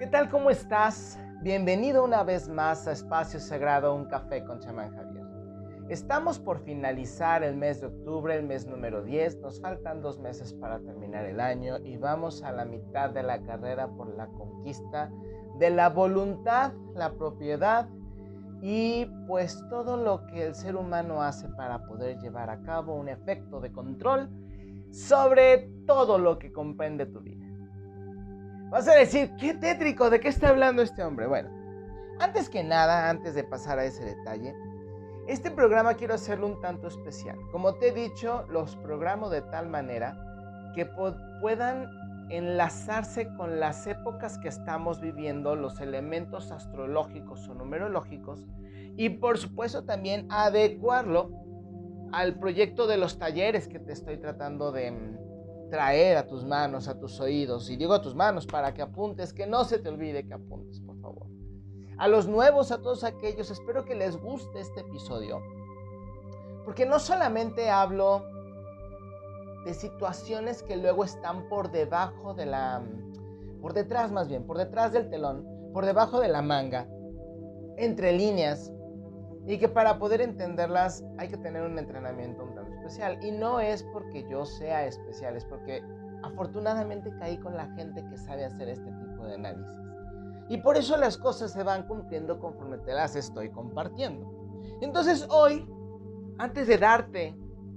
¿Qué tal? ¿Cómo estás? Bienvenido una vez más a Espacio Sagrado, un café con chamán Javier. Estamos por finalizar el mes de octubre, el mes número 10. Nos faltan dos meses para terminar el año y vamos a la mitad de la carrera por la conquista de la voluntad, la propiedad y pues todo lo que el ser humano hace para poder llevar a cabo un efecto de control sobre todo lo que comprende tu vida. Vas a decir, qué tétrico, ¿de qué está hablando este hombre? Bueno, antes que nada, antes de pasar a ese detalle, este programa quiero hacerlo un tanto especial. Como te he dicho, los programo de tal manera que puedan enlazarse con las épocas que estamos viviendo, los elementos astrológicos o numerológicos, y por supuesto también adecuarlo al proyecto de los talleres que te estoy tratando de, traer a tus manos, a tus oídos, y digo a tus manos para que apuntes, que no se te olvide que apuntes, por favor. A los nuevos, a todos aquellos, espero que les guste este episodio, porque no solamente hablo de situaciones que luego están por debajo de la, por detrás más bien, por detrás del telón, por debajo de la manga, entre líneas, y que para poder entenderlas hay que tener un entrenamiento un tanto especial. Y no es porque yo sea especial, es porque afortunadamente caí con la gente que sabe hacer este tipo de análisis. Y por eso las cosas se van cumpliendo conforme te las estoy compartiendo. Entonces hoy, antes de darte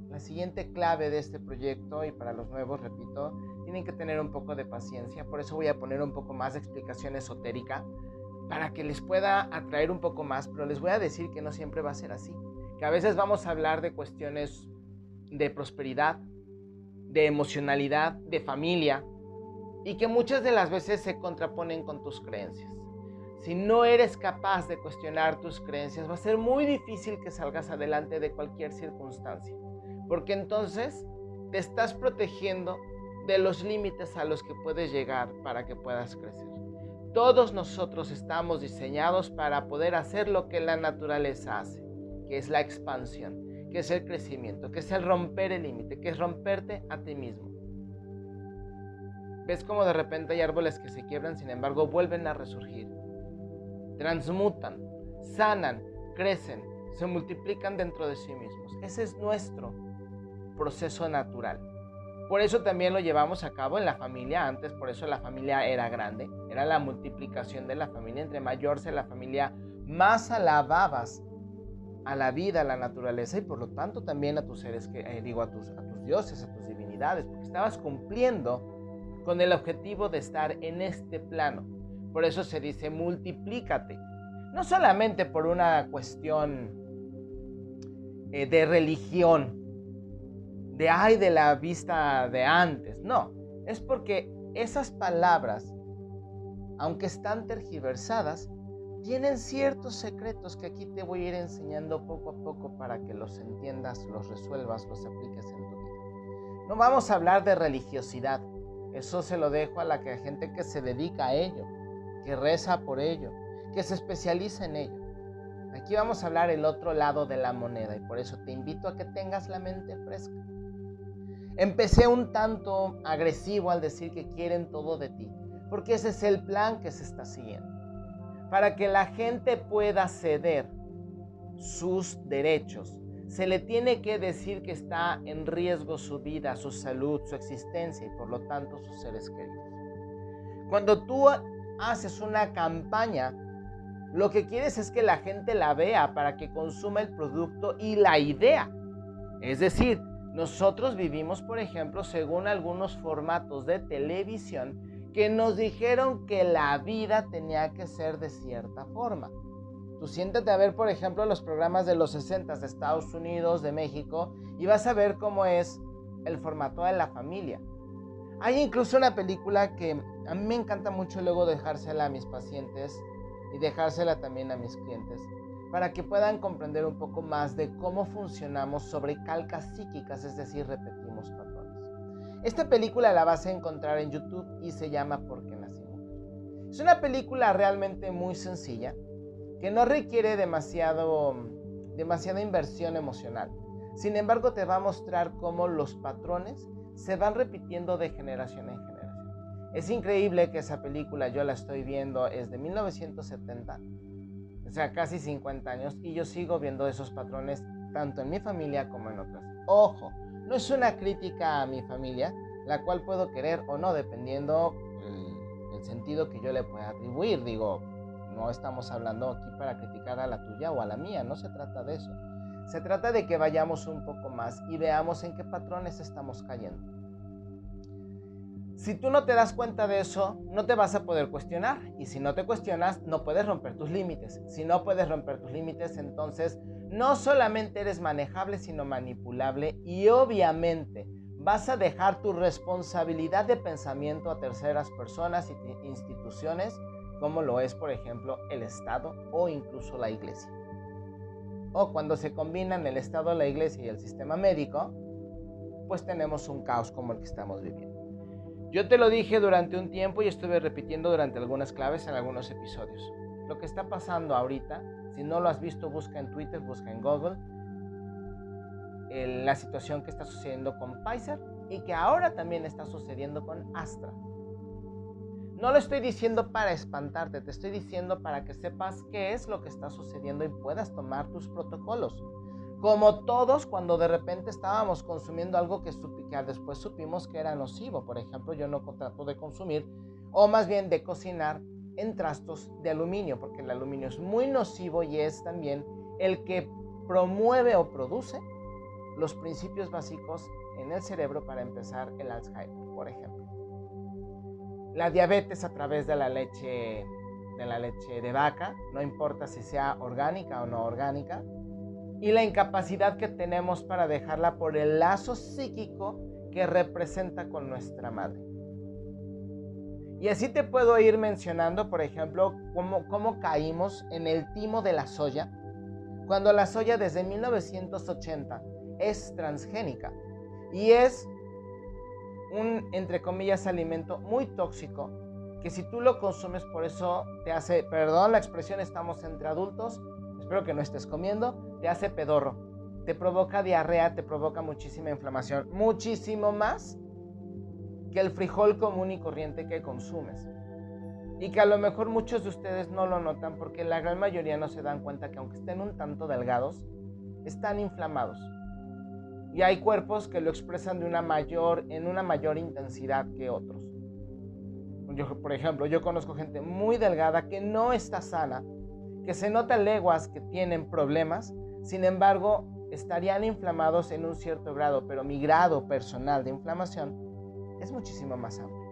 la siguiente clave de este proyecto, y para los nuevos, repito, tienen que tener un poco de paciencia, por eso voy a poner un poco más de explicación esotérica para que les pueda atraer un poco más, pero les voy a decir que no siempre va a ser así, que a veces vamos a hablar de cuestiones de prosperidad, de emocionalidad, de familia, y que muchas de las veces se contraponen con tus creencias. Si no eres capaz de cuestionar tus creencias, va a ser muy difícil que salgas adelante de cualquier circunstancia, porque entonces te estás protegiendo de los límites a los que puedes llegar para que puedas crecer. Todos nosotros estamos diseñados para poder hacer lo que la naturaleza hace, que es la expansión, que es el crecimiento, que es el romper el límite, que es romperte a ti mismo. ¿Ves cómo de repente hay árboles que se quiebran, sin embargo vuelven a resurgir? Transmutan, sanan, crecen, se multiplican dentro de sí mismos. Ese es nuestro proceso natural. Por eso también lo llevamos a cabo en la familia. Antes, por eso la familia era grande. Era la multiplicación de la familia. Entre mayor sea la familia, más alababas a la vida, a la naturaleza y por lo tanto también a tus seres, que, eh, digo, a tus, dioses, a tus divinidades, porque estabas cumpliendo con el objetivo de estar en este plano. Por eso se dice multiplícate. No solamente por una cuestión eh, de religión, de ay de la vista de antes. No, es porque esas palabras, aunque están tergiversadas, tienen ciertos secretos que aquí te voy a ir enseñando poco a poco para que los entiendas, los resuelvas, los apliques en tu vida. No vamos a hablar de religiosidad. Eso se lo dejo a la gente que se dedica a ello, que reza por ello, que se especializa en ello. Aquí vamos a hablar el otro lado de la moneda y por eso te invito a que tengas la mente fresca. Empecé un tanto agresivo al decir que quieren todo de ti, porque ese es el plan que se está siguiendo. Para que la gente pueda ceder sus derechos, se le tiene que decir que está en riesgo su vida, su salud, su existencia y por lo tanto sus seres queridos. Cuando tú haces una campaña, lo que quieres es que la gente la vea para que consuma el producto y la idea. Es decir, nosotros vivimos, por ejemplo, según algunos formatos de televisión que nos dijeron que la vida tenía que ser de cierta forma. Tú siéntate a ver, por ejemplo, los programas de los 60 de Estados Unidos, de México, y vas a ver cómo es el formato de la familia. Hay incluso una película que a mí me encanta mucho luego dejársela a mis pacientes y dejársela también a mis clientes para que puedan comprender un poco más de cómo funcionamos sobre calcas psíquicas, es decir, repetimos patrones. Esta película la vas a encontrar en YouTube y se llama ¿Por qué nací Es una película realmente muy sencilla que no requiere demasiado, demasiada inversión emocional. Sin embargo, te va a mostrar cómo los patrones se van repitiendo de generación en generación. Es increíble que esa película yo la estoy viendo, es de 1970, o sea, casi 50 años, y yo sigo viendo esos patrones tanto en mi familia como en otras. Ojo, no es una crítica a mi familia, la cual puedo querer o no, dependiendo el, sentido que yo le pueda atribuir. Digo, no estamos hablando aquí para criticar a la tuya o a la mía, no se trata de eso. Se trata de que vayamos un poco más y veamos en qué patrones estamos cayendo. Si tú no te das cuenta de eso, no te vas a poder cuestionar. Y si no te cuestionas, no puedes romper tus límites. Si no puedes romper tus límites, entonces no solamente eres manejable, sino manipulable. Y obviamente vas a dejar tu responsabilidad de pensamiento a terceras personas e instituciones, como lo es, por ejemplo, el Estado o incluso la Iglesia. O cuando se combinan el Estado, la Iglesia y el sistema médico, pues tenemos un caos como el que estamos viviendo. Yo te lo dije durante un tiempo y estuve repitiendo durante algunas claves en algunos episodios. Lo que está pasando ahorita, si no lo has visto, busca en Twitter, busca en Google, la situación que está sucediendo con Pfizer y que ahora también está sucediendo con Astra. No lo estoy diciendo para espantarte, te estoy diciendo para que sepas qué es lo que está sucediendo y puedas tomar tus protocolos. Como todos cuando de repente estábamos consumiendo algo que, que después supimos que era nocivo. Por ejemplo, yo no trato de consumir, o más bien de cocinar en trastos de aluminio, porque el aluminio es muy nocivo y es también el que promueve o produce los principios básicos en el cerebro para empezar el Alzheimer, por ejemplo. La diabetes a través de la leche de la leche de vaca, no importa si sea orgánica o no orgánica, y la incapacidad que tenemos para dejarla por el lazo psíquico que representa con nuestra madre. Y así te puedo ir mencionando, por ejemplo, cómo, cómo caímos en el timo de la soya, cuando la soya desde 1980 es transgénica y es un, entre comillas, alimento muy tóxico que si tú lo consumes por eso te hace, perdón la expresión, estamos entre adultos, espero que no estés comiendo, te hace pedorro, te provoca diarrea, te provoca muchísima inflamación, muchísimo más que el frijol común y corriente que consumes. Y que a lo mejor muchos de ustedes no lo notan porque la gran mayoría no se dan cuenta que aunque estén un tanto delgados, están inflamados. Y hay cuerpos que lo expresan de una mayor, en una mayor intensidad que otros. Por ejemplo, yo conozco gente muy delgada que no está sana que se nota leguas que tienen problemas, sin embargo, estarían inflamados en un cierto grado, pero mi grado personal de inflamación es muchísimo más amplio.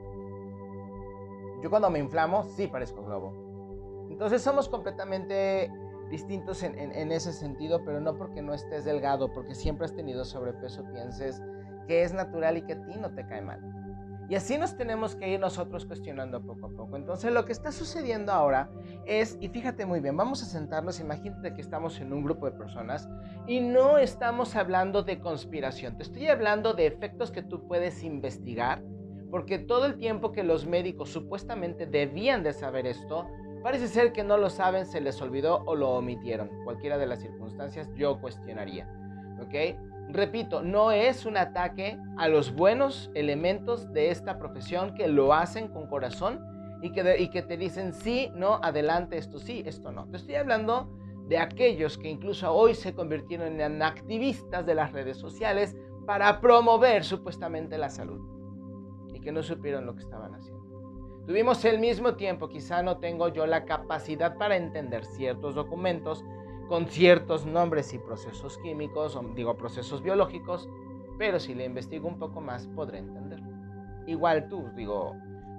Yo cuando me inflamo, sí parezco globo. Entonces somos completamente distintos en, en, ese sentido, pero no porque no estés delgado, porque siempre has tenido sobrepeso, pienses que es natural y que a ti no te cae mal. Y así nos tenemos que ir nosotros cuestionando poco a poco. Entonces lo que está sucediendo ahora es, y fíjate muy bien, vamos a sentarnos, imagínate que estamos en un grupo de personas y no estamos hablando de conspiración, te estoy hablando de efectos que tú puedes investigar, porque todo el tiempo que los médicos supuestamente debían de saber esto, parece ser que no lo saben, se les olvidó o lo omitieron. Cualquiera de las circunstancias yo cuestionaría. ¿Ok? Repito, no es un ataque a los buenos elementos de esta profesión que lo hacen con corazón y que, y que te dicen sí, no, adelante, esto sí, esto no. Te estoy hablando de aquellos que incluso hoy se convirtieron en activistas de las redes sociales para promover supuestamente la salud y que no supieron lo que estaban haciendo. Tuvimos el mismo tiempo, quizá no tengo yo la capacidad para entender ciertos documentos, con ciertos nombres y procesos químicos, o digo procesos biológicos, pero si le investigo un poco más podré entenderlo. Igual tú, digo,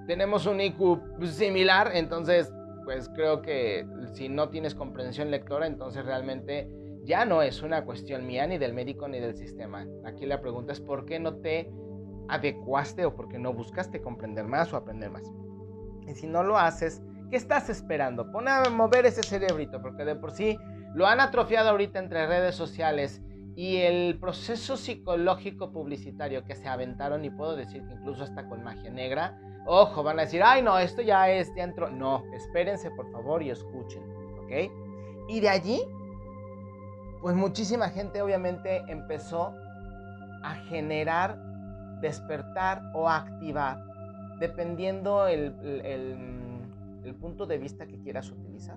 tenemos un IQ similar, entonces pues creo que si no tienes comprensión lectora, entonces realmente ya no es una cuestión mía ni del médico ni del sistema. Aquí la pregunta es por qué no te adecuaste o por qué no buscaste comprender más o aprender más. Y si no lo haces, ¿qué estás esperando? Pon a mover ese cerebrito, porque de por sí lo han atrofiado ahorita entre redes sociales y el proceso psicológico publicitario que se aventaron, y puedo decir que incluso hasta con magia negra, ojo, van a decir, ay no, esto ya es, ya entró. No, espérense por favor y escuchen, ¿ok? Y de allí, pues muchísima gente obviamente empezó a generar, despertar o activar dependiendo el, el punto de vista que quieras utilizar.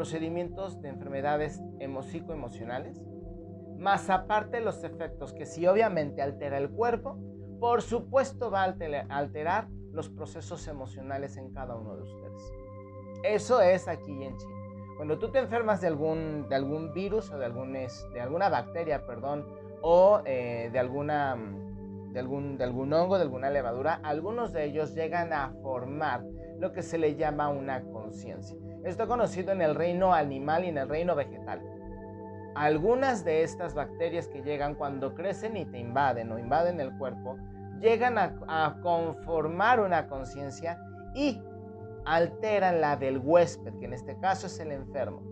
Procedimientos de enfermedades psicoemocionales, más aparte los efectos que si obviamente altera el cuerpo, por supuesto va a alterar los procesos emocionales en cada uno de ustedes. Eso es aquí en Chile. Cuando tú te enfermas de algún, de algún virus o de, algún, de alguna bacteria, perdón, o eh, de, alguna, de, algún, de algún hongo, de alguna levadura, algunos de ellos llegan a formar lo que se le llama una conciencia. Esto conocido en el reino animal y en el reino vegetal. Algunas de estas bacterias que llegan cuando crecen y te invaden o invaden el cuerpo, llegan a, conformar una conciencia y alteran la del huésped, que en este caso es el enfermo.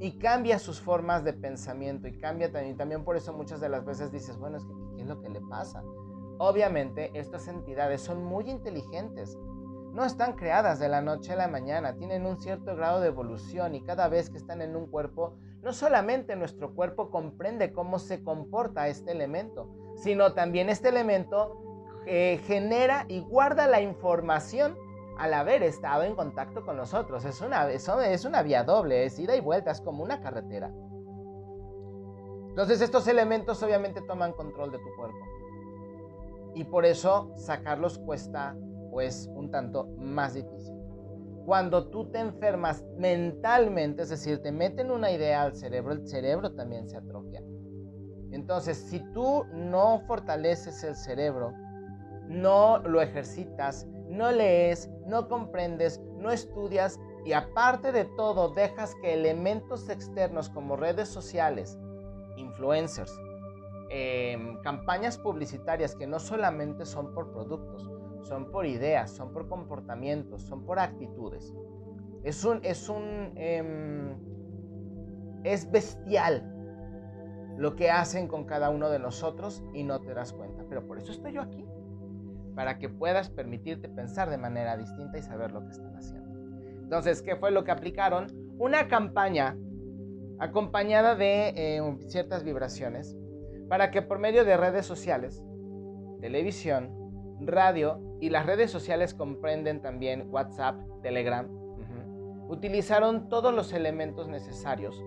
Y cambia sus formas de pensamiento y cambia también, también por eso muchas de las veces dices, bueno, es que ¿qué es lo que le pasa? Obviamente estas entidades son muy inteligentes, no están creadas de la noche a la mañana, tienen un cierto grado de evolución y cada vez que están en un cuerpo, no solamente nuestro cuerpo comprende cómo se comporta este elemento, sino también este elemento eh, genera y guarda la información al haber estado en contacto con nosotros. Es una, es una vía doble, es ida y vuelta, es como una carretera. Entonces estos elementos obviamente toman control de tu cuerpo. Y por eso sacarlos cuesta pues un tanto más difícil. Cuando tú te enfermas mentalmente, es decir, te meten una idea al cerebro, el cerebro también se atrofia. Entonces, si tú no fortaleces el cerebro, no lo ejercitas, no lees, no comprendes, no estudias y aparte de todo dejas que elementos externos como redes sociales, influencers, em, campañas publicitarias que no solamente son por productos, son por ideas, son por comportamientos, son por actitudes. Es un, es un, em, es bestial lo que hacen con cada uno de nosotros y no te das cuenta. Pero por eso estoy yo aquí, para que puedas permitirte pensar de manera distinta y saber lo que están haciendo. Entonces, ¿qué fue lo que aplicaron? Una campaña acompañada de eh, ciertas vibraciones para que por medio de redes sociales, televisión, radio y las redes sociales comprenden también WhatsApp, Telegram, utilizaron todos los elementos necesarios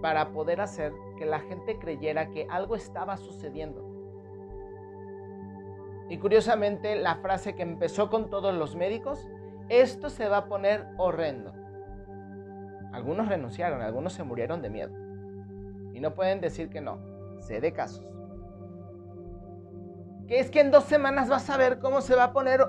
para poder hacer que la gente creyera que algo estaba sucediendo. Y curiosamente, la frase que empezó con todos los médicos, esto se va a poner horrendo. Algunos renunciaron, algunos se murieron de miedo. Y no pueden decir que no. Sé de casos. Que es que en dos semanas vas a ver cómo se va a poner.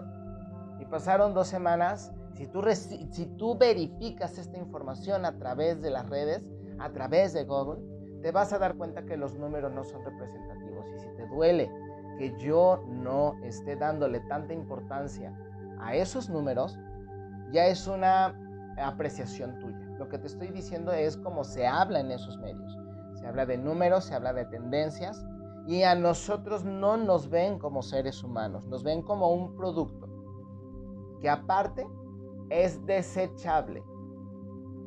Y pasaron dos semanas. Si tú, si tú verificas esta información a través de las redes, a través de Google, te vas a dar cuenta que los números no son representativos. Y si te duele que yo no esté dándole tanta importancia a esos números, ya es una apreciación tuya. Lo que te estoy diciendo es cómo se habla en esos medios. Se habla de números, se habla de tendencias y a nosotros no nos ven como seres humanos, nos ven como un producto que aparte es desechable.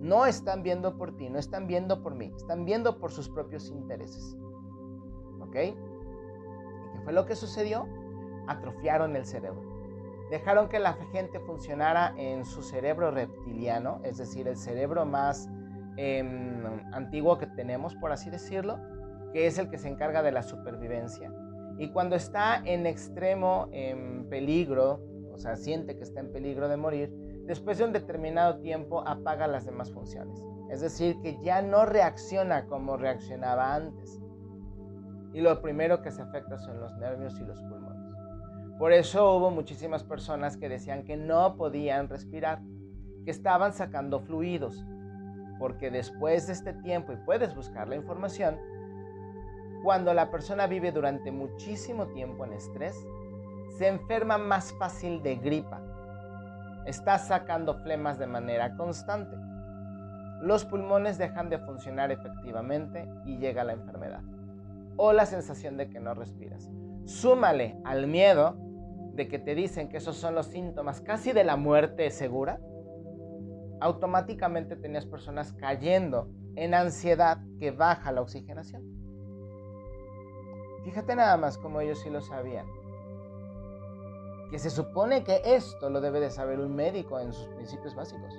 No están viendo por ti, no están viendo por mí, están viendo por sus propios intereses. ¿Ok? ¿Y qué fue lo que sucedió? Atrofiaron el cerebro. Dejaron que la gente funcionara en su cerebro reptiliano, es decir, el cerebro más em, antiguo que tenemos, por así decirlo, que es el que se encarga de la supervivencia. Y cuando está en extremo en peligro, o sea, siente que está en peligro de morir, después de un determinado tiempo apaga las demás funciones. Es decir, que ya no reacciona como reaccionaba antes. Y lo primero que se afecta son los nervios y los pulmones. Por eso hubo muchísimas personas que decían que no podían respirar, que estaban sacando fluidos, porque después de este tiempo, y puedes buscar la información, cuando la persona vive durante muchísimo tiempo en estrés, se enferma más fácil de gripa, está sacando flemas de manera constante. Los pulmones dejan de funcionar efectivamente y llega la enfermedad. O la sensación de que no respiras. Súmale al miedo de que te dicen que esos son los síntomas casi de la muerte segura. Automáticamente tenías personas cayendo en ansiedad que baja la oxigenación. Fíjate nada más como ellos sí lo sabían. que se supone que esto lo debe de saber un médico en sus principios básicos.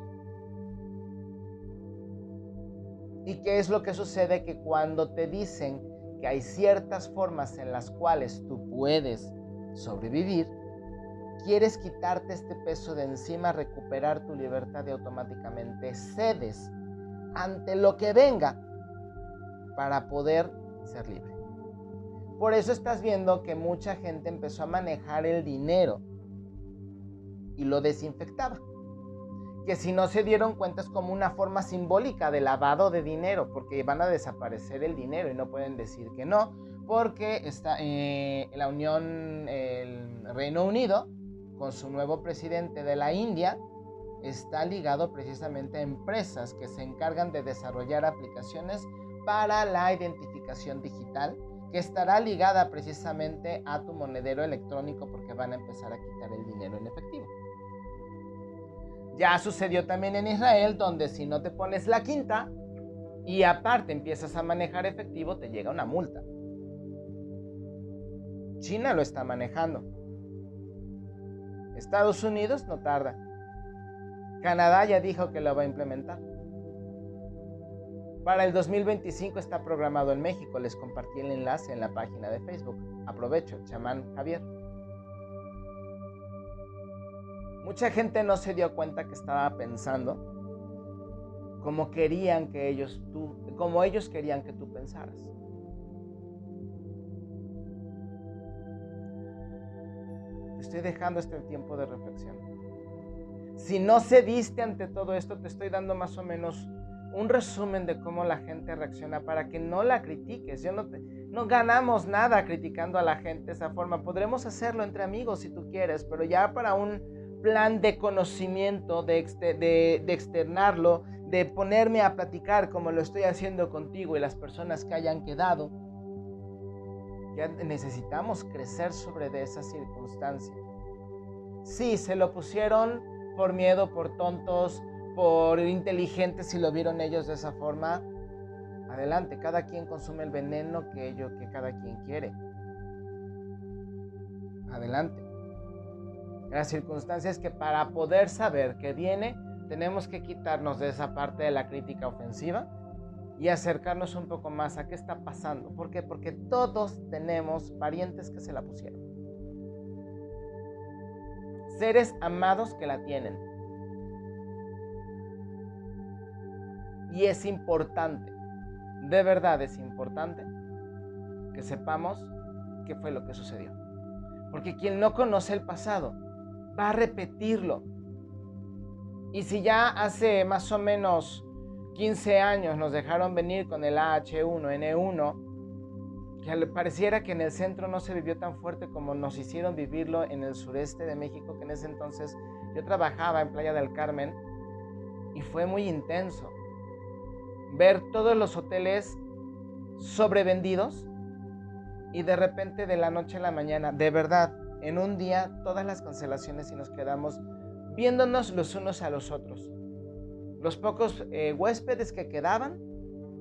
¿Y qué es lo que sucede? Que cuando te dicen que hay ciertas formas en las cuales tú puedes sobrevivir, quieres quitarte este peso de encima, recuperar tu libertad y automáticamente cedes ante lo que venga para poder ser libre. Por eso estás viendo que mucha gente empezó a manejar el dinero y lo desinfectaba. Que si no se dieron cuenta es como una forma simbólica de lavado de dinero, porque van a desaparecer el dinero y no pueden decir que no, porque está eh, la Unión, el Reino Unido, con su nuevo presidente de la India, está ligado precisamente a empresas que se encargan de desarrollar aplicaciones para la identificación digital, que estará ligada precisamente a tu monedero electrónico porque van a empezar a quitar el dinero en efectivo. Ya sucedió también en Israel, donde si no te pones la quinta y aparte empiezas a manejar efectivo, te llega una multa. China lo está manejando. Estados Unidos no tarda. Canadá ya dijo que lo va a implementar. Para el 2025 está programado en México. Les compartí el enlace en la página de Facebook. Aprovecho, chamán Javier. Mucha gente no se dio cuenta que estaba pensando como querían que ellos tú, como ellos querían que tú pensaras. estoy dejando este tiempo de reflexión. Si no cediste ante todo esto, te estoy dando más o menos un resumen de cómo la gente reacciona para que no la critiques. Yo no, no ganamos nada criticando a la gente de esa forma. Podremos hacerlo entre amigos si tú quieres, pero ya para un plan de conocimiento, de, de, de externarlo, de ponerme a platicar como lo estoy haciendo contigo y las personas que hayan quedado, ya necesitamos crecer sobre de esa circunstancia. Sí, se lo pusieron por miedo, por tontos, por inteligentes, si lo vieron ellos de esa forma. Adelante, cada quien consume el veneno que, ello, que cada quien quiere. Adelante. La circunstancia es que para poder saber qué viene, tenemos que quitarnos de esa parte de la crítica ofensiva y acercarnos un poco más a qué está pasando. ¿Por qué? Porque todos tenemos parientes que se la pusieron. Seres amados que la tienen. Y es importante, de verdad es importante, que sepamos qué fue lo que sucedió. Porque quien no conoce el pasado va a repetirlo. Y si ya hace más o menos 15 años nos dejaron venir con el AH1N1, que pareciera que en el centro no se vivió tan fuerte como nos hicieron vivirlo en el sureste de México, que en ese entonces yo trabajaba en Playa del Carmen y fue muy intenso. Ver todos los hoteles sobrevendidos y de repente de la noche a la mañana, de verdad, en un día todas las cancelaciones y nos quedamos viéndonos los unos a los otros. Los pocos eh, huéspedes que quedaban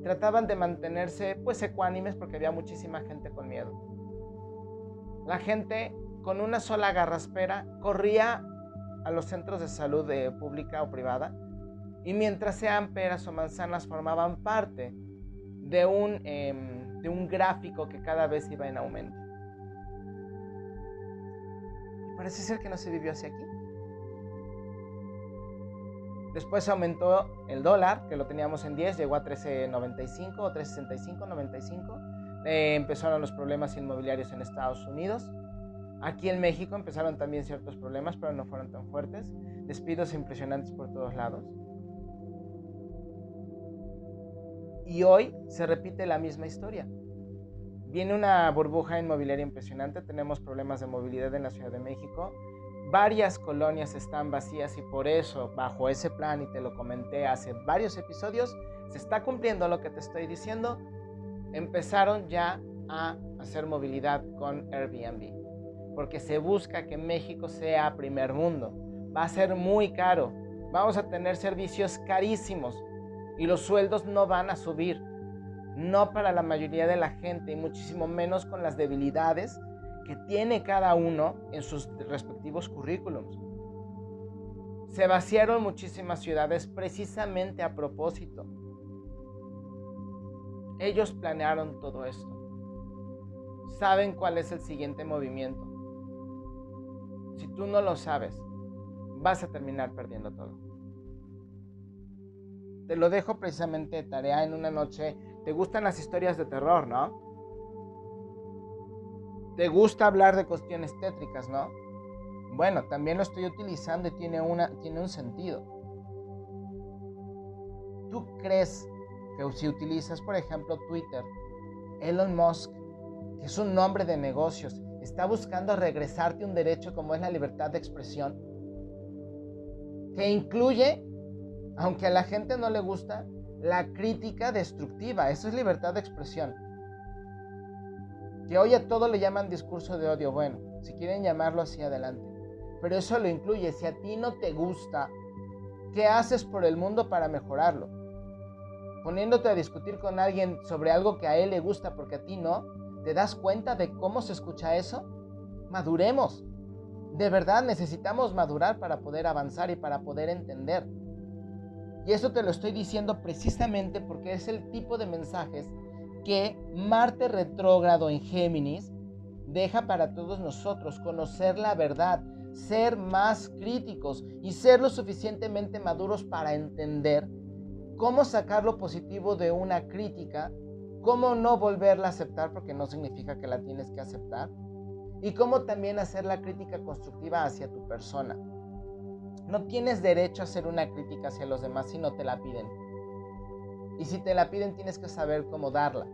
trataban de mantenerse pues ecuánimes porque había muchísima gente con miedo. La gente con una sola garraspera corría a los centros de salud de pública o privada y mientras sean peras o manzanas formaban parte de un, em, de un gráfico que cada vez iba en aumento. Parece ser que no se vivió así aquí. Después aumentó el dólar, que lo teníamos en 10, llegó a 13.95 o 3.65, 95. Eh, empezaron los problemas inmobiliarios en Estados Unidos. Aquí en México empezaron también ciertos problemas, pero no fueron tan fuertes. Despidos impresionantes por todos lados. Y hoy se repite la misma historia. Viene una burbuja inmobiliaria impresionante, tenemos problemas de movilidad en la Ciudad de México, varias colonias están vacías y por eso, bajo ese plan, y te lo comenté hace varios episodios, se está cumpliendo lo que te estoy diciendo, empezaron ya a hacer movilidad con Airbnb, porque se busca que México sea primer mundo. Va a ser muy caro, vamos a tener servicios carísimos y los sueldos no van a subir, no para la mayoría de la gente y muchísimo menos con las debilidades que tiene cada uno en sus respectivos currículums. Se vaciaron muchísimas ciudades precisamente a propósito. Ellos planearon todo esto. Saben cuál es el siguiente movimiento. Si tú no lo sabes, vas a terminar perdiendo todo. Te lo dejo precisamente tarea en una noche. ¿Te gustan las historias de terror, no? ¿Te gusta hablar de cuestiones tétricas, no? Bueno, también lo estoy utilizando y tiene, una, tiene un sentido. ¿Tú crees que si utilizas, por ejemplo, Twitter, Elon Musk, que es un nombre de negocios, está buscando regresarte un derecho como es la libertad de expresión? Que incluye aunque a la gente no le gusta, la crítica destructiva. Eso es libertad de expresión. Que hoy a todo le llaman discurso de odio. Bueno, si quieren llamarlo así adelante. Pero eso lo incluye. Si a ti no te gusta, ¿qué haces por el mundo para mejorarlo? Poniéndote a discutir con alguien sobre algo que a él le gusta porque a ti no, ¿te das cuenta de cómo se escucha eso? Maduremos. De verdad necesitamos madurar para poder avanzar y para poder entender. Y eso te lo estoy diciendo precisamente porque es el tipo de mensajes que Marte retrógrado en Géminis deja para todos nosotros conocer la verdad, ser más críticos y ser lo suficientemente maduros para entender cómo sacar lo positivo de una crítica, cómo no volverla a aceptar porque no significa que la tienes que aceptar y cómo también hacer la crítica constructiva hacia tu persona. No tienes derecho a hacer una crítica hacia los demás si no te la piden. Y si te la piden tienes que saber cómo darla.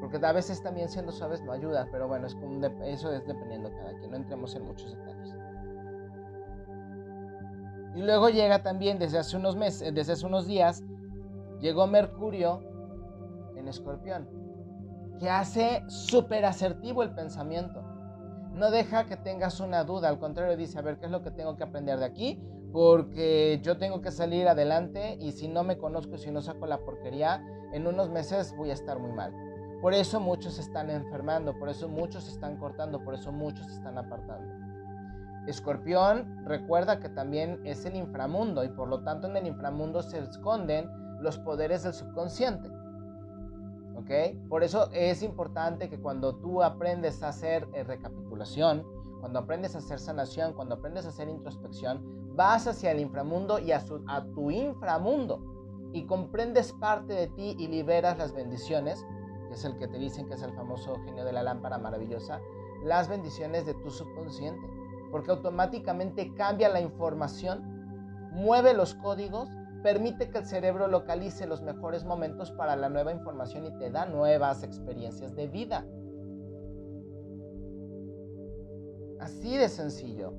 Porque a veces también siendo suaves no ayuda, pero bueno, es como eso es dependiendo de cada quien, no entremos en muchos detalles. Y luego llega también desde hace unos meses, desde hace unos días, llegó Mercurio en Escorpión, que hace súper asertivo el pensamiento no deja que tengas una duda, al contrario dice, a ver, ¿qué es lo que tengo que aprender de aquí? Porque yo tengo que salir adelante y si no me conozco, si no saco la porquería, en unos meses voy a estar muy mal. Por eso muchos están enfermando, por eso muchos están cortando, por eso muchos están apartando. Escorpión recuerda que también es el inframundo y por lo tanto en el inframundo se esconden los poderes del subconsciente. Por eso es importante que cuando tú aprendes a hacer eh, recapitulación, cuando aprendes a hacer sanación, cuando aprendes a hacer introspección, vas hacia el inframundo y a, a tu inframundo y comprendes parte de ti y liberas las bendiciones, que es el que te dicen que es el famoso genio de la lámpara maravillosa, las bendiciones de tu subconsciente, porque automáticamente cambia la información, mueve los códigos permite que el cerebro localice los mejores momentos para la nueva información y te da nuevas experiencias de vida. Así de sencillo.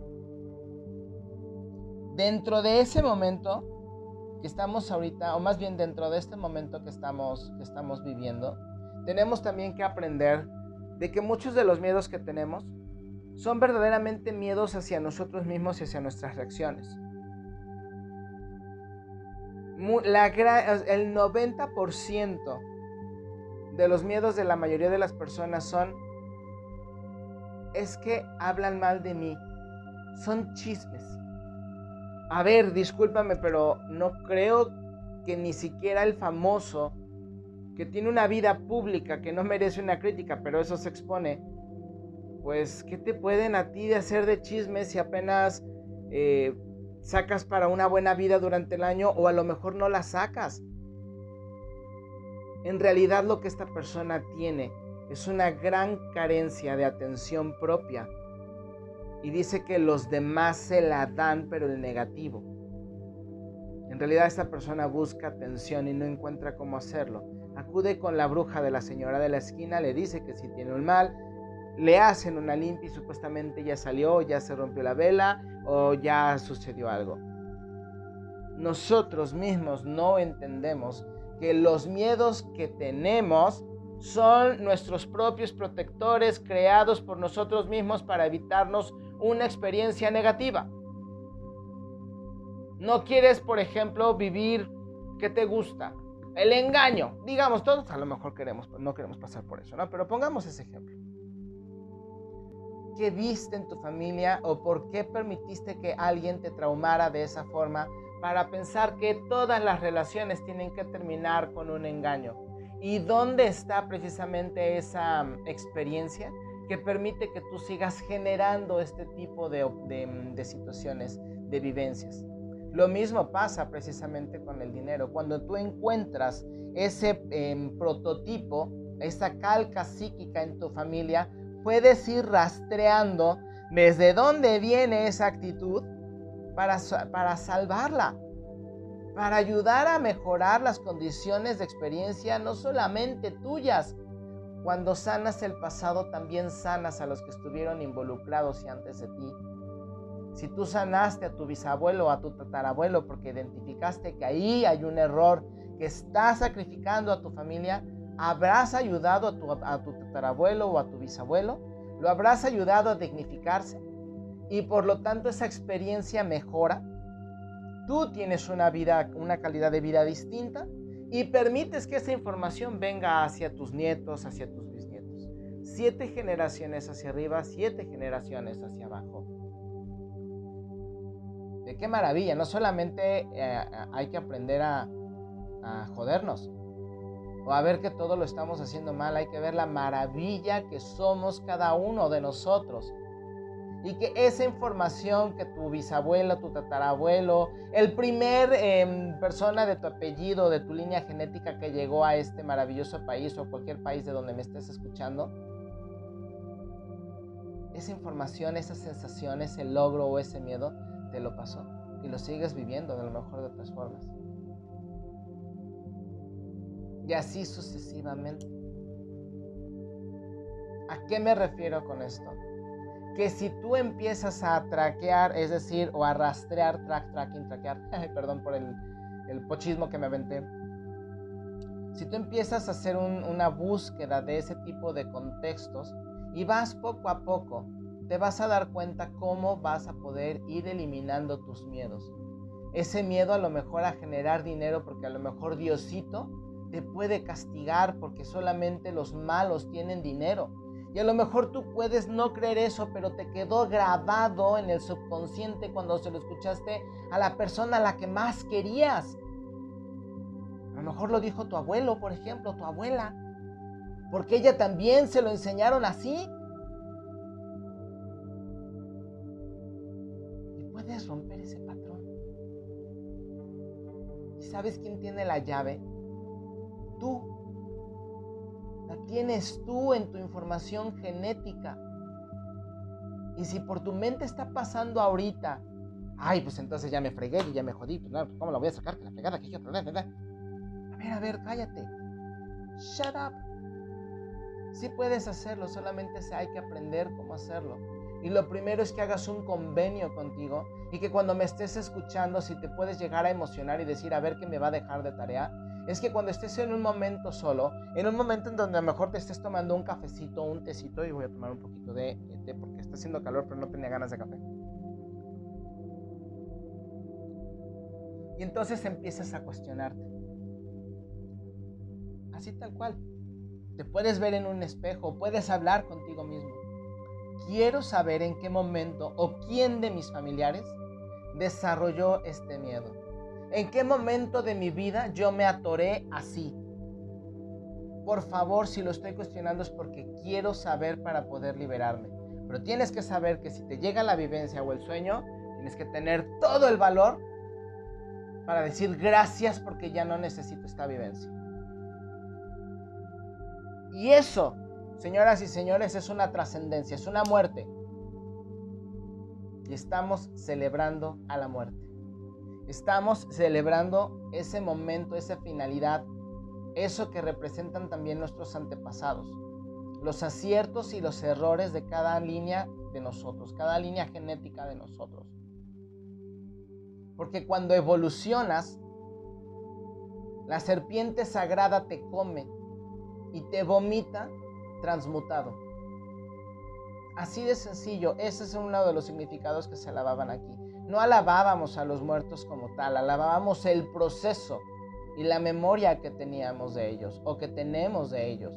Dentro de ese momento que estamos ahorita, o más bien dentro de este momento que estamos, que estamos viviendo, tenemos también que aprender de que muchos de los miedos que tenemos son verdaderamente miedos hacia nosotros mismos y hacia nuestras reacciones la, el 90% de los miedos de la mayoría de las personas son, es que hablan mal de mí, son chismes. A ver, discúlpame, pero no creo que ni siquiera el famoso, que tiene una vida pública, que no merece una crítica, pero eso se expone, pues, ¿qué te pueden a ti de hacer de chismes si apenas eh, sacas para una buena vida durante el año o a lo mejor no la sacas. En realidad lo que esta persona tiene es una gran carencia de atención propia y dice que los demás se la dan pero el negativo. En realidad esta persona busca atención y no encuentra cómo hacerlo. Acude con la bruja de la señora de la esquina, le dice que si tiene un mal, le hacen una limpia y supuestamente ya salió, ya se rompió la vela o ya sucedió algo. Nosotros mismos no entendemos que los miedos que tenemos son nuestros propios protectores creados por nosotros mismos para evitarnos una experiencia negativa. No quieres, por ejemplo, vivir que te gusta, el engaño. Digamos, todos a lo mejor queremos, no queremos pasar por eso, ¿no? Pero pongamos ese ejemplo qué viste en tu familia o por qué permitiste que alguien te traumara de esa forma para pensar que todas las relaciones tienen que terminar con un engaño. ¿Y dónde está precisamente esa mm, experiencia que permite que tú sigas generando este tipo de, mm, situaciones, de vivencias? Lo mismo pasa precisamente con el dinero. Cuando tú encuentras ese em, prototipo, esa calca psíquica en tu familia, puedes ir rastreando desde dónde viene esa actitud para, para salvarla, para ayudar a mejorar las condiciones de experiencia, no solamente tuyas. Cuando sanas el pasado, también sanas a los que estuvieron involucrados y antes de ti. Si tú sanaste a tu bisabuelo o a tu tatarabuelo porque identificaste que ahí hay un error que está sacrificando a tu familia, ¿Habrás ayudado a tu, tatarabuelo o a tu bisabuelo? ¿Lo habrás ayudado a dignificarse? Y por lo tanto esa experiencia mejora. Tú tienes una vida, una calidad de vida distinta y permites que esa información venga hacia tus nietos, hacia tus bisnietos. Siete generaciones hacia arriba, siete generaciones hacia abajo. De qué maravilla, no solamente eh, hay que aprender a, a jodernos, o a ver que todo lo estamos haciendo mal, hay que ver la maravilla que somos cada uno de nosotros. Y que esa información que tu bisabuelo, tu tatarabuelo, el primer em, persona de tu apellido, de tu línea genética que llegó a este maravilloso país o cualquier país de donde me estés escuchando, esa información, esa sensación, ese logro o ese miedo, te lo pasó. Y lo sigues viviendo de lo mejor de otras formas. Y así sucesivamente. ¿A qué me refiero con esto? Que si tú empiezas a traquear, es decir, o a rastrear, track, tracking, traquear, perdón por el, pochismo que me aventé. Si tú empiezas a hacer una búsqueda de ese tipo de contextos y vas poco a poco, te vas a dar cuenta cómo vas a poder ir eliminando tus miedos. Ese miedo a lo mejor a generar dinero porque a lo mejor Diosito te puede castigar porque solamente los malos tienen dinero. Y a lo mejor tú puedes no creer eso, pero te quedó grabado en el subconsciente cuando se lo escuchaste a la persona a la que más querías. A lo mejor lo dijo tu abuelo, por ejemplo, tu abuela. Porque ella también se lo enseñaron así. Y puedes romper ese patrón. ¿Y sabes quién tiene la llave? Tú. La tienes tú en tu información genética. Y si por tu mente está pasando ahorita, ay, pues entonces ya me fregué y ya me jodí, pues, pues ¿cómo la voy a sacar? Que la fregada, que yo A ver, a ver, cállate. Shut up. Sí puedes hacerlo, solamente hay que aprender cómo hacerlo. Y lo primero es que hagas un convenio contigo y que cuando me estés escuchando, si te puedes llegar a emocionar y decir, a ver qué me va a dejar de tarea, es que cuando estés en un momento solo, en un momento en donde a lo mejor te estés tomando un cafecito, un tecito, y voy a tomar un poquito de té porque está haciendo calor, pero no tenía ganas de café. Y entonces empiezas a cuestionarte. Así tal cual. Te puedes ver en un espejo, puedes hablar contigo mismo. Quiero saber en qué momento o quién de mis familiares desarrolló este miedo ¿En qué momento de mi vida yo me atoré así? Por favor, si lo estoy cuestionando es porque quiero saber para poder liberarme. Pero tienes que saber que si te llega la vivencia o el sueño, tienes que tener todo el valor para decir gracias porque ya no necesito esta vivencia. Y eso, señoras y señores, es una trascendencia, es una muerte. Y estamos celebrando a la muerte. Estamos celebrando ese momento, esa finalidad, eso que representan también nuestros antepasados, los aciertos y los errores de cada línea de nosotros, cada línea genética de nosotros. Porque cuando evolucionas, la serpiente sagrada te come y te vomita transmutado. Así de sencillo, ese es uno de los significados que se alababan aquí. No alabábamos a los muertos como tal, alabábamos el proceso y la memoria que teníamos de ellos o que tenemos de ellos.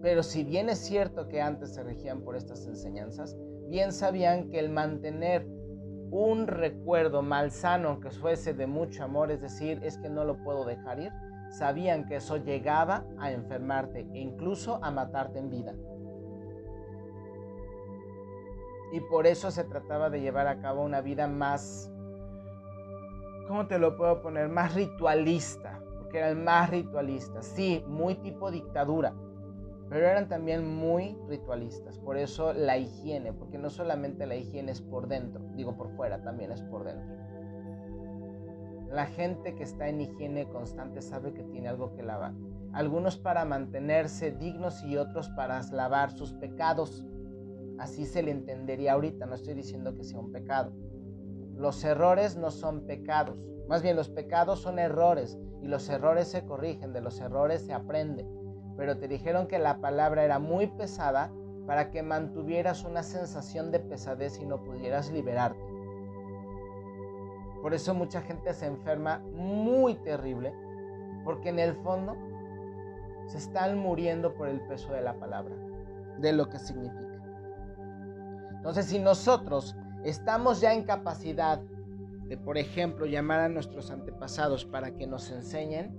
Pero si bien es cierto que antes se regían por estas enseñanzas, bien sabían que el mantener un recuerdo malsano, aunque fuese de mucho amor, es decir, es que no lo puedo dejar ir, sabían que eso llegaba a enfermarte e incluso a matarte en vida. Y por eso se trataba de llevar a cabo una vida más, ¿cómo te lo puedo poner? Más ritualista, porque eran más ritualistas. Sí, muy tipo dictadura, pero eran también muy ritualistas. Por eso la higiene, porque no solamente la higiene es por dentro, digo por fuera, también es por dentro. La gente que está en higiene constante sabe que tiene algo que lavar. Algunos para mantenerse dignos y otros para lavar sus pecados. Así se le entendería ahorita, no estoy diciendo que sea un pecado. Los errores no son pecados, más bien los pecados son errores y los errores se corrigen, de los errores se aprende. Pero te dijeron que la palabra era muy pesada para que mantuvieras una sensación de pesadez y no pudieras liberarte. Por eso mucha gente se enferma muy terrible, porque en el fondo se están muriendo por el peso de la palabra, de lo que significa. Entonces, si nosotros estamos ya en capacidad de, por ejemplo, llamar a nuestros antepasados para que nos enseñen,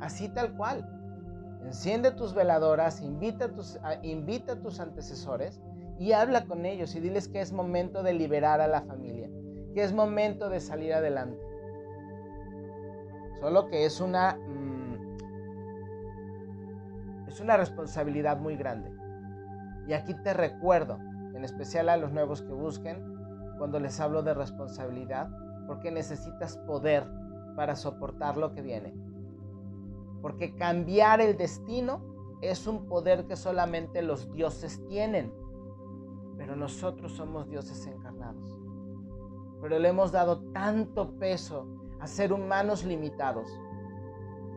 así tal cual. Enciende tus veladoras, invita a tus, antecesores y habla con ellos y diles que es momento de liberar a la familia que es momento de salir adelante. Solo que es una, mm, es una responsabilidad muy grande. Y aquí te recuerdo, en especial a los nuevos que busquen, cuando les hablo de responsabilidad, porque necesitas poder para soportar lo que viene. Porque cambiar el destino es un poder que solamente los dioses tienen, pero nosotros somos dioses encarnados pero le hemos dado tanto peso a ser humanos limitados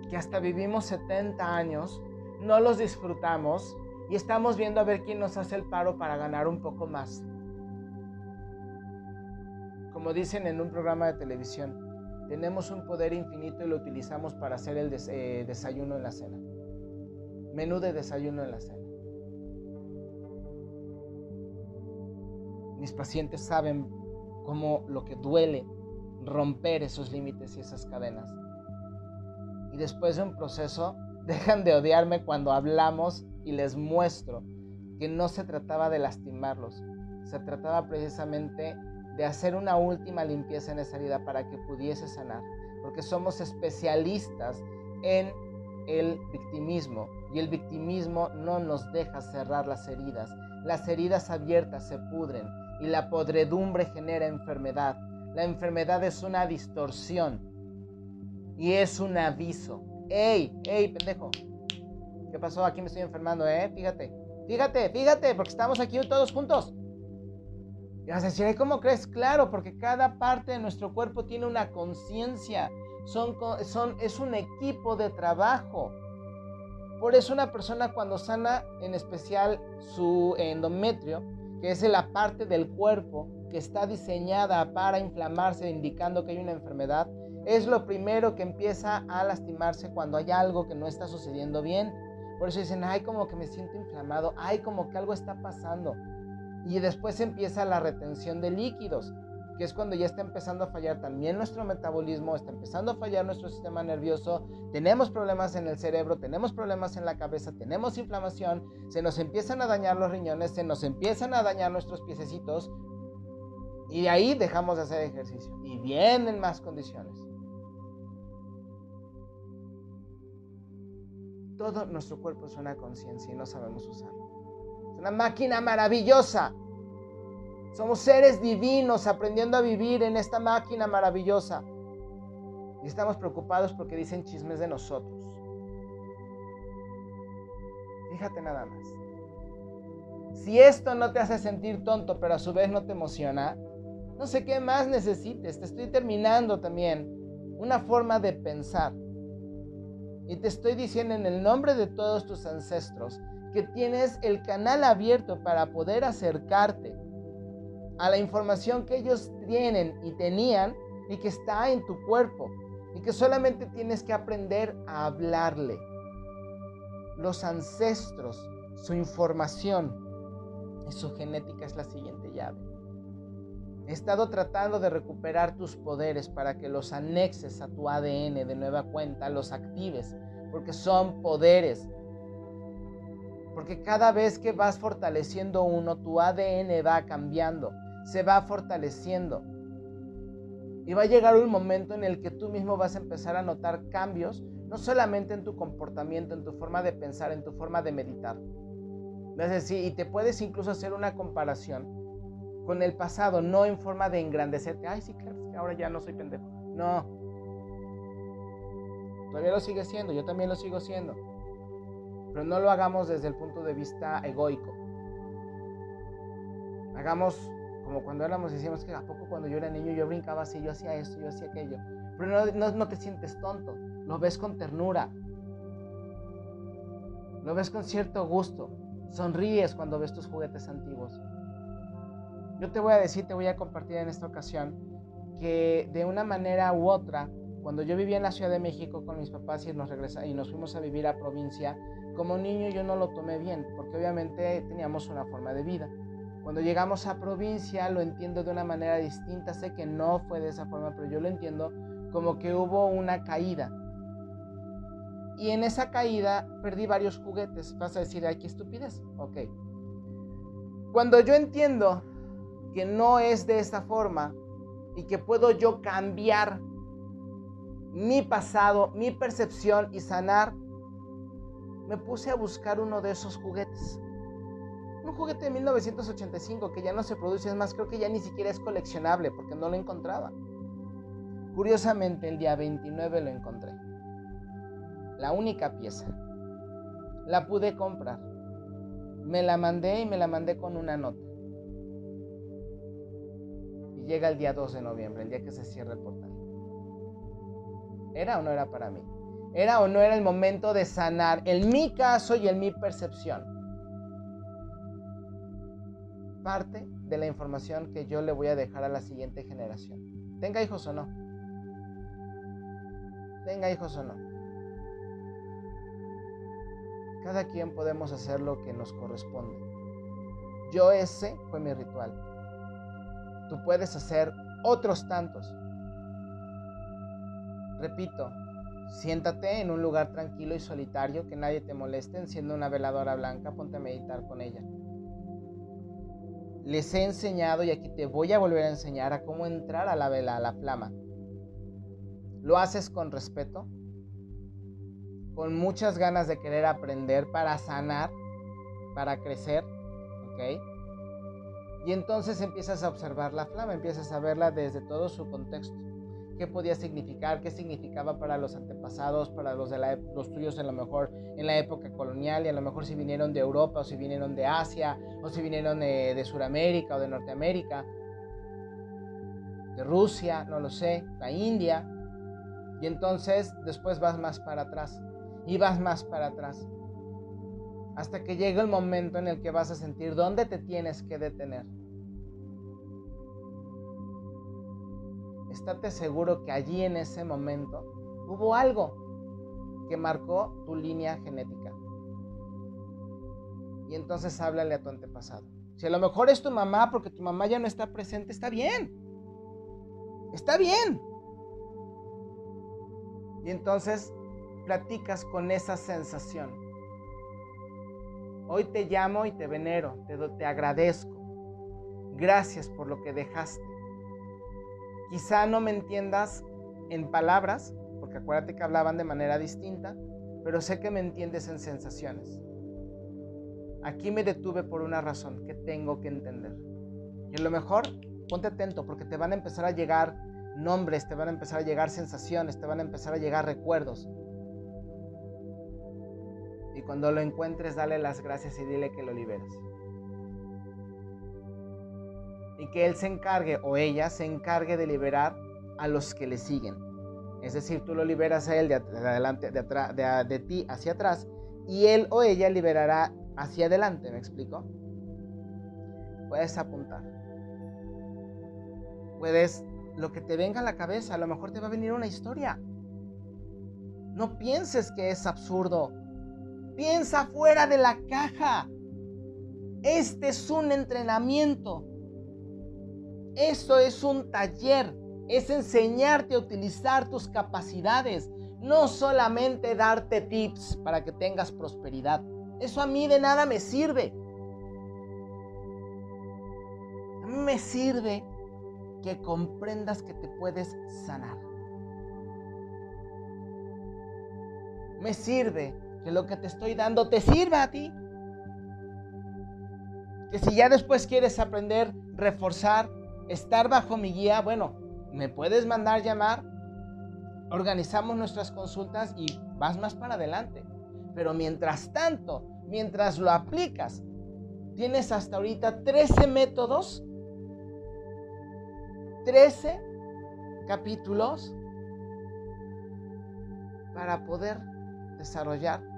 que hasta vivimos 70 años, no los disfrutamos y estamos viendo a ver quién nos hace el paro para ganar un poco más. Como dicen en un programa de televisión, tenemos un poder infinito y lo utilizamos para hacer el eh, desayuno en la cena. Menú de desayuno en la cena. Mis pacientes saben como lo que duele romper esos límites y esas cadenas. Y después de un proceso, dejan de odiarme cuando hablamos y les muestro que no se trataba de lastimarlos, se trataba precisamente de hacer una última limpieza en esa herida para que pudiese sanar, porque somos especialistas en el victimismo y el victimismo no nos deja cerrar las heridas. Las heridas abiertas se pudren y la podredumbre genera enfermedad. La enfermedad es una distorsión y es un aviso. ¡Ey! ¡Ey, pendejo! ¿Qué pasó? Aquí me estoy enfermando, ¿eh? Fíjate. Fíjate, fíjate, porque estamos aquí todos juntos. Y vas a decir, ¿cómo crees? Claro, porque cada parte de nuestro cuerpo tiene una conciencia. Son, son, es un equipo de trabajo. Por eso una persona cuando sana, en especial su endometrio, que es la parte del cuerpo que está diseñada para inflamarse, indicando que hay una enfermedad, es lo primero que empieza a lastimarse cuando hay algo que no está sucediendo bien. Por eso dicen, ay, como que me siento inflamado, ay, como que algo está pasando. Y después empieza la retención de líquidos que es cuando ya está empezando a fallar también nuestro metabolismo, está empezando a fallar nuestro sistema nervioso, tenemos problemas en el cerebro, tenemos problemas en la cabeza, tenemos inflamación, se nos empiezan a dañar los riñones, se nos empiezan a dañar nuestros piececitos y de ahí dejamos de hacer ejercicio y vienen más condiciones. Todo nuestro cuerpo es una conciencia y no sabemos usarlo. Es una máquina maravillosa somos seres divinos aprendiendo a vivir en esta máquina maravillosa. Y estamos preocupados porque dicen chismes de nosotros. Fíjate nada más. Si esto no te hace sentir tonto, pero a su vez no te emociona, no sé qué más necesites. Te estoy terminando también una forma de pensar. Y te estoy diciendo en el nombre de todos tus ancestros que tienes el canal abierto para poder acercarte a la información que ellos tienen y tenían y que está en tu cuerpo y que solamente tienes que aprender a hablarle. Los ancestros su información y su genética es la siguiente llave. He estado tratando de recuperar tus poderes para que los anexes a tu ADN de nueva cuenta, los actives, porque son poderes. Porque cada vez que vas fortaleciendo uno, tu ADN va cambiando, se va fortaleciendo. Y va a llegar un momento en el que tú mismo vas a empezar a notar cambios, no solamente en tu comportamiento, en tu forma de pensar, en tu forma de meditar. Es decir, y te puedes incluso hacer una comparación con el pasado, no en forma de engrandecerte. Ay, sí, claro, que ahora ya no soy pendejo. No. Todavía lo sigue siendo, yo también lo sigo siendo. Pero no lo hagamos desde el punto de vista egoico. Hagamos como cuando éramos, decíamos que a poco cuando yo era niño yo brincaba así, yo hacía esto, yo hacía aquello. Pero no, no te sientes tonto, lo ves con ternura, lo ves con cierto gusto, sonríes cuando ves tus juguetes antiguos. Yo te voy a decir, te voy a compartir en esta ocasión que de una manera u otra, cuando yo vivía en la Ciudad de México con mis papás y nos, regresa, y nos fuimos a vivir a provincia, como niño yo no lo tomé bien, porque obviamente teníamos una forma de vida. Cuando llegamos a provincia lo entiendo de una manera distinta, sé que no fue de esa forma, pero yo lo entiendo como que hubo una caída. Y en esa caída perdí varios juguetes. Vas a decir, ay, qué estupidez. Ok. Cuando yo entiendo que no es de esta forma y que puedo yo cambiar mi pasado, mi percepción y sanar, me puse a buscar uno de esos juguetes. Un juguete de 1985 que ya no se produce, es más, creo que ya ni siquiera es coleccionable porque no lo encontraba. Curiosamente, el día 29 lo encontré. La única pieza. La pude comprar. Me la mandé y me la mandé con una nota llega el día 2 de noviembre, el día que se cierra el portal. ¿Era o no era para mí? ¿Era o no era el momento de sanar en mi caso y en mi percepción? Parte de la información que yo le voy a dejar a la siguiente generación. Tenga hijos o no. Tenga hijos o no. Cada quien podemos hacer lo que nos corresponde. Yo ese fue mi ritual tú puedes hacer otros tantos. Repito, siéntate en un lugar tranquilo y solitario, que nadie te moleste, enciende una veladora blanca, ponte a meditar con ella. Les he enseñado y aquí te voy a volver a enseñar a cómo entrar a la vela, a la flama. Lo haces con respeto, con muchas ganas de querer aprender para sanar, para crecer, ¿ok? Y entonces empiezas a observar la flama, empiezas a verla desde todo su contexto. ¿Qué podía significar? ¿Qué significaba para los antepasados, para los, de la, los tuyos a lo mejor en la época colonial y a lo mejor si vinieron de Europa o si vinieron de Asia o si vinieron de, de Sudamérica o de Norteamérica, de Rusia, no lo sé, la India. Y entonces después vas más para atrás y vas más para atrás hasta que llegue el momento en el que vas a sentir dónde te tienes que detener. Estate seguro que allí en ese momento hubo algo que marcó tu línea genética. Y entonces háblale a tu antepasado. Si a lo mejor es tu mamá porque tu mamá ya no está presente, está bien. Está bien. Y entonces platicas con esa sensación Hoy te llamo y te venero, te, te agradezco. Gracias por lo que dejaste. Quizá no me entiendas en palabras, porque acuérdate que hablaban de manera distinta, pero sé que me entiendes en sensaciones. Aquí me detuve por una razón que tengo que entender. Y a lo mejor ponte atento porque te van a empezar a llegar nombres, te van a empezar a llegar sensaciones, te van a empezar a llegar recuerdos. Y cuando lo encuentres, dale las gracias y dile que lo liberes. Y que él se encargue o ella se encargue de liberar a los que le siguen. Es decir, tú lo liberas a él de, adelante, de, atrás, de ti hacia atrás y él o ella liberará hacia adelante. ¿Me explico? Puedes apuntar. Puedes, lo que te venga a la cabeza, a lo mejor te va a venir una historia. No pienses que es absurdo Piensa fuera de la caja. Este es un entrenamiento. Eso es un taller. Es enseñarte a utilizar tus capacidades. No solamente darte tips para que tengas prosperidad. Eso a mí de nada me sirve. Me sirve que comprendas que te puedes sanar. Me sirve que lo que te estoy dando te sirva a ti. Que si ya después quieres aprender, reforzar, estar bajo mi guía, bueno, me puedes mandar llamar, organizamos nuestras consultas y vas más para adelante. Pero mientras tanto, mientras lo aplicas, tienes hasta ahorita 13 métodos, 13 capítulos para poder desarrollar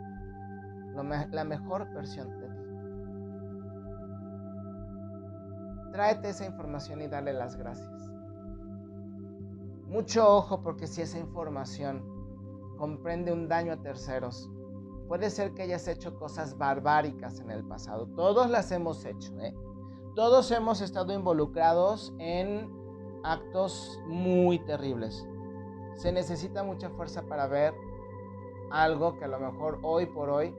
la mejor versión de ti. Tráete esa información y dale las gracias. Mucho ojo porque si esa información comprende un daño a terceros, puede ser que hayas hecho cosas barbáricas en el pasado. Todos las hemos hecho. ¿eh? Todos hemos estado involucrados en actos muy terribles. Se necesita mucha fuerza para ver algo que a lo mejor hoy por hoy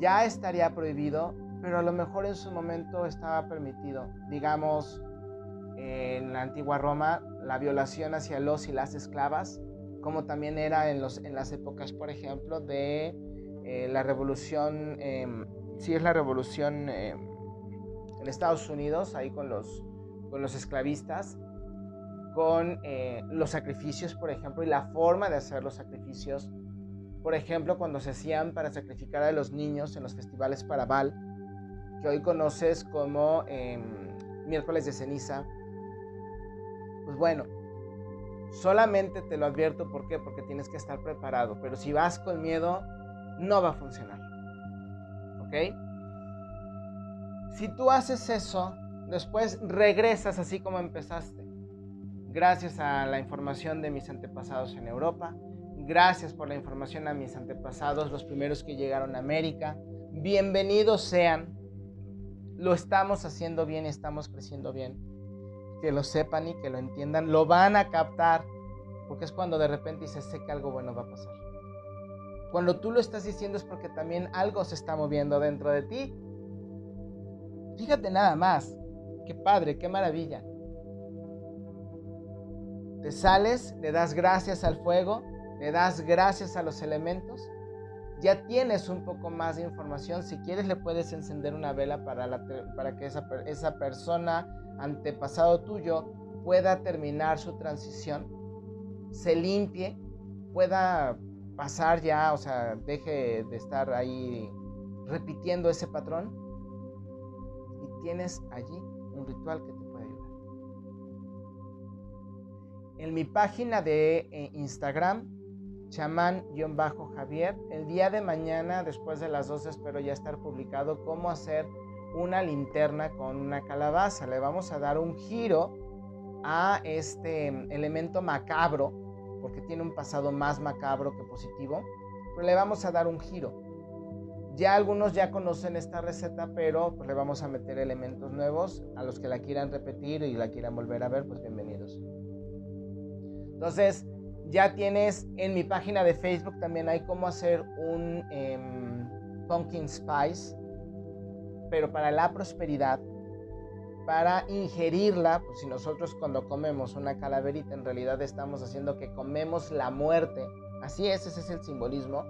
ya estaría prohibido, pero a lo mejor en su momento estaba permitido. Digamos, en la antigua Roma, la violación hacia los y las esclavas, como también era en, los, en las épocas, por ejemplo, de eh, la revolución, em, si es la revolución em, en Estados Unidos, ahí con los, con los esclavistas, con eh, los sacrificios, por ejemplo, y la forma de hacer los sacrificios. Por ejemplo, cuando se hacían para sacrificar a los niños en los festivales para Baal, que hoy conoces como em, miércoles de ceniza, pues bueno, solamente te lo advierto, ¿por qué? Porque tienes que estar preparado, pero si vas con miedo, no va a funcionar. ¿Ok? Si tú haces eso, después regresas así como empezaste. Gracias a la información de mis antepasados en Europa, gracias por la información a mis antepasados, los primeros que llegaron a América. Bienvenidos sean. Lo estamos haciendo bien, estamos creciendo bien. Que lo sepan y que lo entiendan, lo van a captar, porque es cuando de repente dices, sé que algo bueno va a pasar. Cuando tú lo estás diciendo es porque también algo se está moviendo dentro de ti. Fíjate nada más. Qué padre, qué maravilla. Te sales, le das gracias al fuego, le das gracias a los elementos. Ya tienes un poco más de información. Si quieres le puedes encender una vela para, para que esa, esa persona antepasado tuyo pueda terminar su transición, se limpie, pueda pasar ya, o sea, deje de estar ahí repitiendo ese patrón y tienes allí un ritual que te puede ayudar. En mi página de eh, Instagram, chamán-javier, el día de mañana, después de las 12, espero ya estar publicado cómo hacer una linterna con una calabaza. Le vamos a dar un giro a este elemento macabro porque tiene un pasado más macabro que positivo, pero le vamos a dar un giro. Ya algunos ya conocen esta receta, pero pues le vamos a meter elementos nuevos. A los que la quieran repetir y la quieran volver a ver, pues bienvenidos. Entonces, ya tienes en mi página de Facebook también hay cómo hacer un em, pumpkin spice, pero para la prosperidad para ingerirla, pues si nosotros cuando comemos una calaverita en realidad estamos haciendo que comemos la muerte, así es, ese es el simbolismo,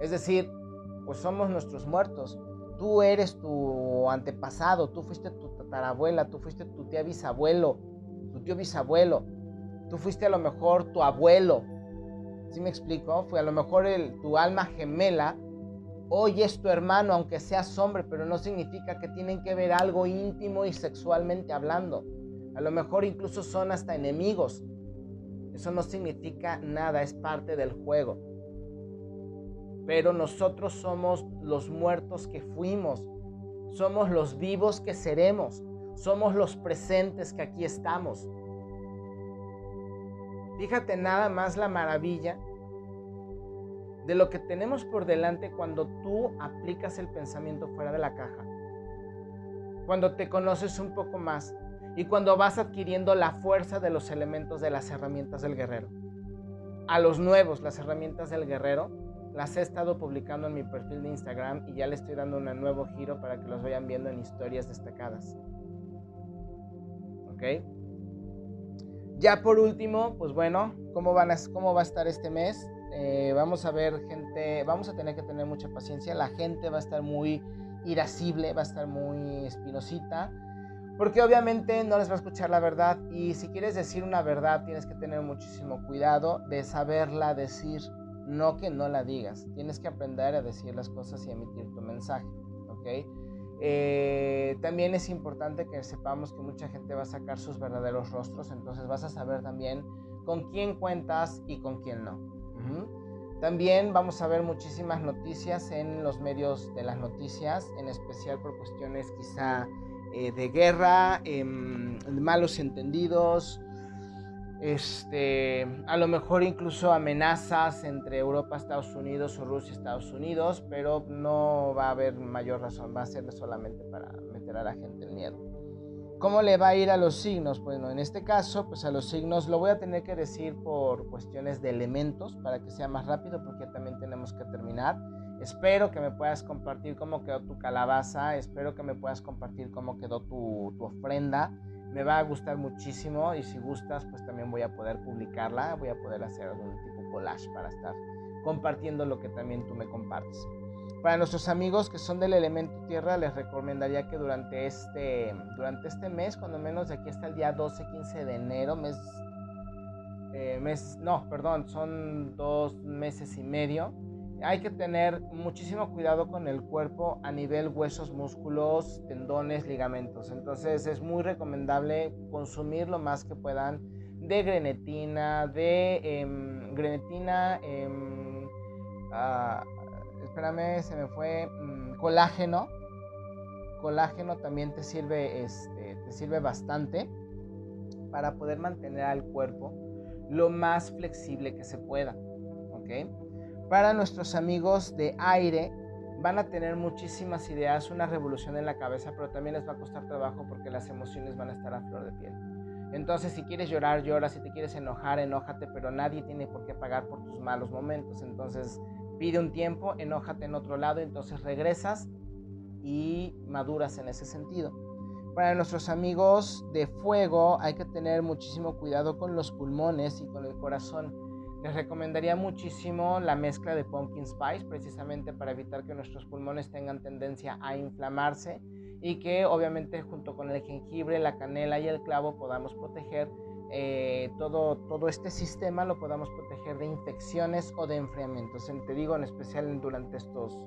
es decir, pues somos nuestros muertos, tú eres tu antepasado, tú fuiste tu tatarabuela, tú fuiste tu tía bisabuelo, tu tío bisabuelo, tú fuiste a lo mejor tu abuelo, ¿sí me explico? Fue a lo mejor el, tu alma gemela Hoy es tu hermano, aunque seas hombre, pero no significa que tienen que ver algo íntimo y sexualmente hablando. A lo mejor incluso son hasta enemigos. Eso no significa nada, es parte del juego. Pero nosotros somos los muertos que fuimos, somos los vivos que seremos, somos los presentes que aquí estamos. Fíjate nada más la maravilla de lo que tenemos por delante cuando tú aplicas el pensamiento fuera de la caja. Cuando te conoces un poco más y cuando vas adquiriendo la fuerza de los elementos de las herramientas del guerrero. A los nuevos, las herramientas del guerrero, las he estado publicando en mi perfil de Instagram y ya le estoy dando un nuevo giro para que los vayan viendo en historias destacadas. ¿Ok? Ya por último, pues bueno, ¿cómo, van a, cómo va a estar este mes? Eh, vamos a ver gente, vamos a tener que tener mucha paciencia, la gente va a estar muy irascible, va a estar muy espinosita, porque obviamente no les va a escuchar la verdad y si quieres decir una verdad tienes que tener muchísimo cuidado de saberla decir, no que no la digas, tienes que aprender a decir las cosas y emitir tu mensaje, ¿ok? Eh, también es importante que sepamos que mucha gente va a sacar sus verdaderos rostros, entonces vas a saber también con quién cuentas y con quién no. También vamos a ver muchísimas noticias en los medios de las noticias, en especial por cuestiones quizá eh, de guerra, em, malos entendidos, este, a lo mejor incluso amenazas entre Europa, Estados Unidos o Rusia, Estados Unidos, pero no va a haber mayor razón, va a ser solamente para meter a la gente en miedo. ¿Cómo le va a ir a los signos? Bueno, en este caso, pues a los signos lo voy a tener que decir por cuestiones de elementos para que sea más rápido porque también tenemos que terminar. Espero que me puedas compartir cómo quedó tu calabaza, espero que me puedas compartir cómo quedó tu, tu ofrenda. Me va a gustar muchísimo y si gustas, pues también voy a poder publicarla, voy a poder hacer algún tipo collage para estar compartiendo lo que también tú me compartes. Para nuestros amigos que son del elemento tierra, les recomendaría que durante este, durante este mes, cuando menos de aquí hasta el día 12-15 de enero, mes, eh, mes, no, perdón, son dos meses y medio, hay que tener muchísimo cuidado con el cuerpo a nivel huesos, músculos, tendones, ligamentos. Entonces es muy recomendable consumir lo más que puedan de grenetina, de em, grenetina, em, ah, espérame, se me fue, mm, colágeno. Colágeno también te sirve, este, te sirve bastante para poder mantener al cuerpo lo más flexible que se pueda. Para nuestros amigos de aire, van a tener muchísimas ideas, una revolución en la cabeza, pero también les va a costar trabajo porque las emociones van a estar a flor de piel. Entonces, si quieres llorar, llora, si te quieres enojar, enójate, pero nadie tiene por qué pagar por tus malos momentos. Entonces, pide un tiempo, enójate en otro lado, entonces regresas y maduras en ese sentido. Para nuestros amigos de fuego hay que tener muchísimo cuidado con los pulmones y con el corazón. Les recomendaría muchísimo la mezcla de pumpkin spice precisamente para evitar que nuestros pulmones tengan tendencia a inflamarse y que obviamente junto con el jengibre, la canela y el clavo podamos proteger eh, todo, todo este sistema lo podamos proteger de infecciones o de enfriamientos. Te digo en especial durante estos,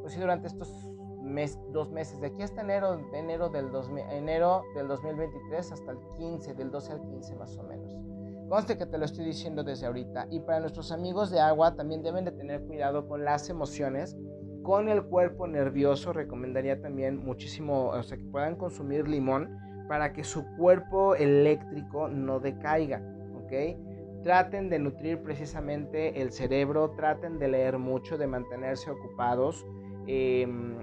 pues durante estos mes, dos meses, de aquí hasta enero, enero, del enero del 2023 hasta el 15, del 12 al 15 más o menos. Conste que te lo estoy diciendo desde ahorita. Y para nuestros amigos de agua también deben de tener cuidado con las emociones, con el cuerpo nervioso. Recomendaría también muchísimo, o sea, que puedan consumir limón para que su cuerpo eléctrico no decaiga, ¿ok? Traten de nutrir precisamente el cerebro, traten de leer mucho, de mantenerse ocupados. Em,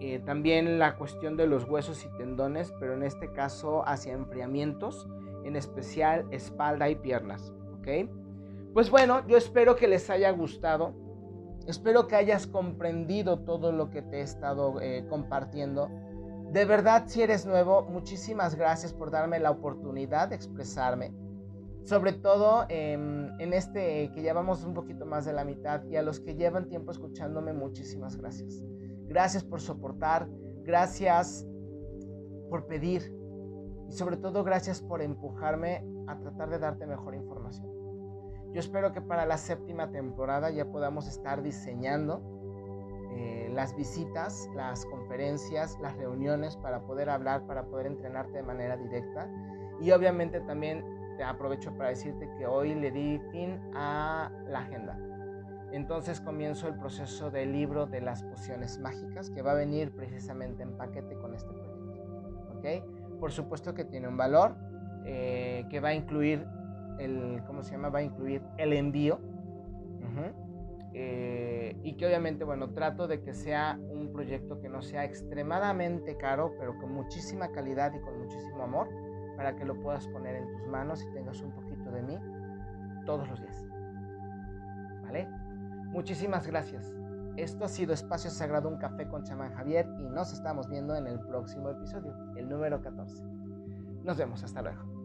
eh, también la cuestión de los huesos y tendones, pero en este caso hacia enfriamientos, en especial espalda y piernas, ¿ok? Pues bueno, yo espero que les haya gustado. Espero que hayas comprendido todo lo que te he estado eh, compartiendo. De verdad, si eres nuevo, muchísimas gracias por darme la oportunidad de expresarme. Sobre todo em, en este que llevamos un poquito más de la mitad y a los que llevan tiempo escuchándome, muchísimas gracias. Gracias por soportar, gracias por pedir y sobre todo gracias por empujarme a tratar de darte mejor información. Yo espero que para la séptima temporada ya podamos estar diseñando eh, las visitas, las conferencias, las reuniones para poder hablar, para poder entrenarte de manera directa. Y obviamente también te aprovecho para decirte que hoy le di fin a la agenda. Entonces comienzo el proceso del libro de las pociones mágicas que va a venir precisamente en paquete con este proyecto. ¿Ok? Por supuesto que tiene un valor eh, que va a incluir el, ¿cómo se llama? Va a incluir el envío. Eh, y que obviamente, bueno, trato de que sea un proyecto que no sea extremadamente caro, pero con muchísima calidad y con muchísimo amor, para que lo puedas poner en tus manos y tengas un poquito de mí todos los días. ¿Vale? Muchísimas gracias. Esto ha sido Espacio Sagrado, un café con chamán Javier y nos estamos viendo en el próximo episodio, el número 14. Nos vemos, hasta luego.